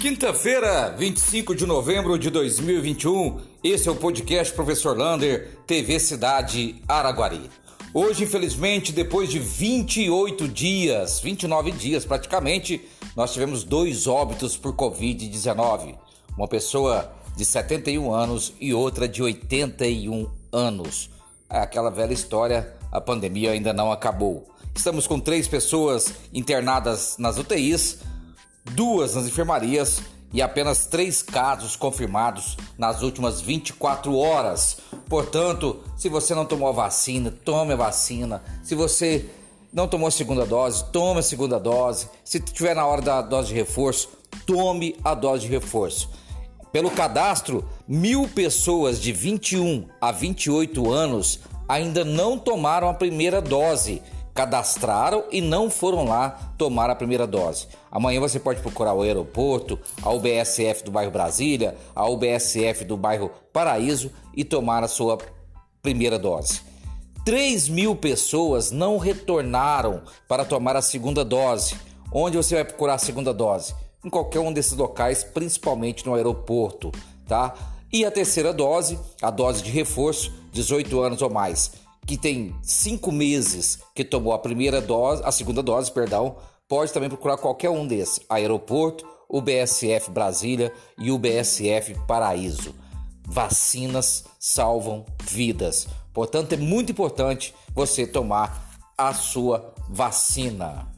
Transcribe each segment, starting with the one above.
Quinta-feira, 25 de novembro de 2021, esse é o podcast Professor Lander, TV Cidade Araguari. Hoje, infelizmente, depois de 28 dias, 29 dias praticamente, nós tivemos dois óbitos por Covid-19. Uma pessoa de 71 anos e outra de 81 anos. É aquela velha história, a pandemia ainda não acabou. Estamos com três pessoas internadas nas UTIs duas nas enfermarias e apenas três casos confirmados nas últimas 24 horas. Portanto, se você não tomou a vacina, tome a vacina. Se você não tomou a segunda dose, tome a segunda dose. Se estiver na hora da dose de reforço, tome a dose de reforço. Pelo cadastro, mil pessoas de 21 a 28 anos ainda não tomaram a primeira dose cadastraram e não foram lá tomar a primeira dose. Amanhã você pode procurar o aeroporto, a UBSF do bairro Brasília, a UBSF do bairro Paraíso e tomar a sua primeira dose. 3 mil pessoas não retornaram para tomar a segunda dose. Onde você vai procurar a segunda dose? Em qualquer um desses locais, principalmente no aeroporto, tá? E a terceira dose, a dose de reforço, 18 anos ou mais que tem cinco meses que tomou a primeira dose, a segunda dose, perdão, pode também procurar qualquer um desses: Aeroporto, UBSF Brasília e UBSF Paraíso. Vacinas salvam vidas. Portanto, é muito importante você tomar a sua vacina.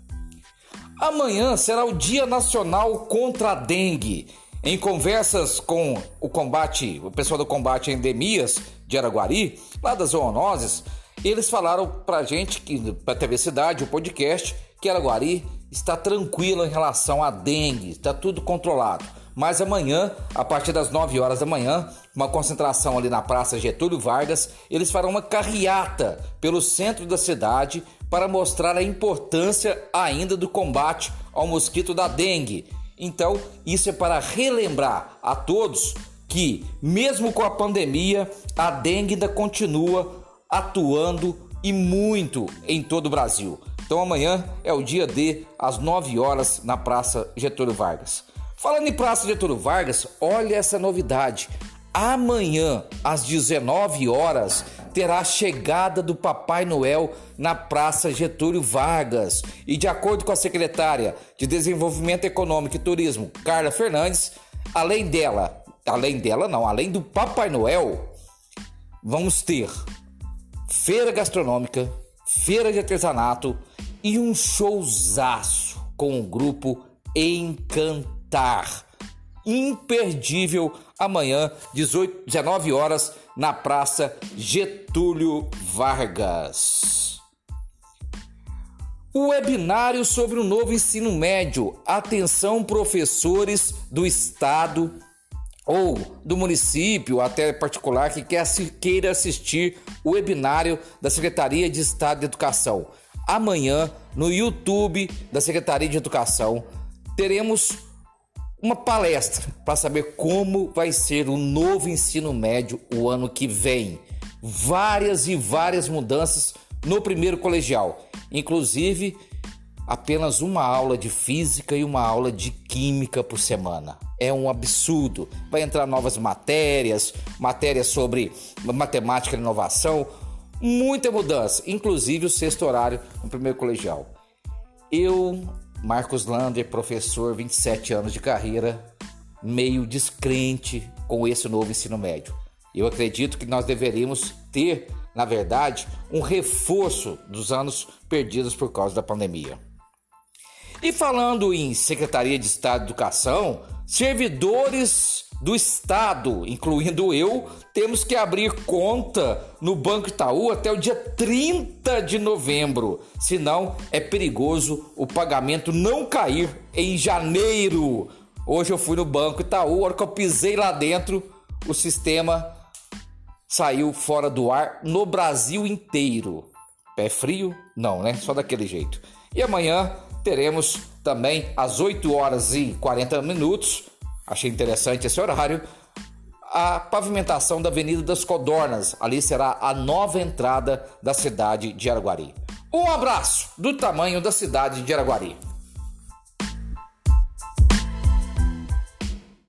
Amanhã será o Dia Nacional contra a Dengue. Em conversas com o combate, o pessoal do combate a endemias de Araguari, lá das zoonoses, eles falaram pra gente que pra TV Cidade, o podcast, que Araguari está tranquilo em relação à dengue, está tudo controlado. Mas amanhã, a partir das 9 horas da manhã, uma concentração ali na Praça Getúlio Vargas, eles farão uma carreata pelo centro da cidade para mostrar a importância ainda do combate ao mosquito da dengue então, isso é para relembrar a todos que, mesmo com a pandemia, a dengue ainda continua atuando e muito em todo o Brasil. Então, amanhã é o dia D, às 9 horas, na Praça Getúlio Vargas. Falando em Praça Getúlio Vargas, olha essa novidade. Amanhã, às 19 horas, terá a chegada do Papai Noel na Praça Getúlio Vargas. E de acordo com a secretária de Desenvolvimento Econômico e Turismo, Carla Fernandes, além dela, além dela não, além do Papai Noel, vamos ter feira gastronômica, feira de artesanato e um showzaço com o grupo Encantar. Imperdível amanhã, 18, 19 horas, na Praça Getúlio Vargas. O webinário sobre o novo ensino médio. Atenção, professores do estado ou do município, até particular, que quer, queira assistir o webinário da Secretaria de Estado de Educação. Amanhã, no YouTube da Secretaria de Educação, teremos uma palestra para saber como vai ser o novo ensino médio o ano que vem. Várias e várias mudanças no primeiro colegial, inclusive apenas uma aula de física e uma aula de química por semana. É um absurdo. Vai entrar novas matérias, matérias sobre matemática e inovação, muita mudança, inclusive o sexto horário no primeiro colegial. Eu Marcos Lander, professor, 27 anos de carreira, meio descrente com esse novo ensino médio. Eu acredito que nós deveríamos ter, na verdade, um reforço dos anos perdidos por causa da pandemia. E falando em Secretaria de Estado de Educação, servidores do Estado, incluindo eu, temos que abrir conta no Banco Itaú até o dia 30 de novembro. Senão é perigoso o pagamento não cair em janeiro. Hoje eu fui no Banco Itaú, a hora que eu pisei lá dentro, o sistema saiu fora do ar no Brasil inteiro. Pé frio? Não, né? Só daquele jeito. E amanhã teremos também às 8 horas e 40 minutos achei interessante esse horário, a pavimentação da Avenida das Codornas. Ali será a nova entrada da cidade de Araguari. Um abraço do tamanho da cidade de Araguari.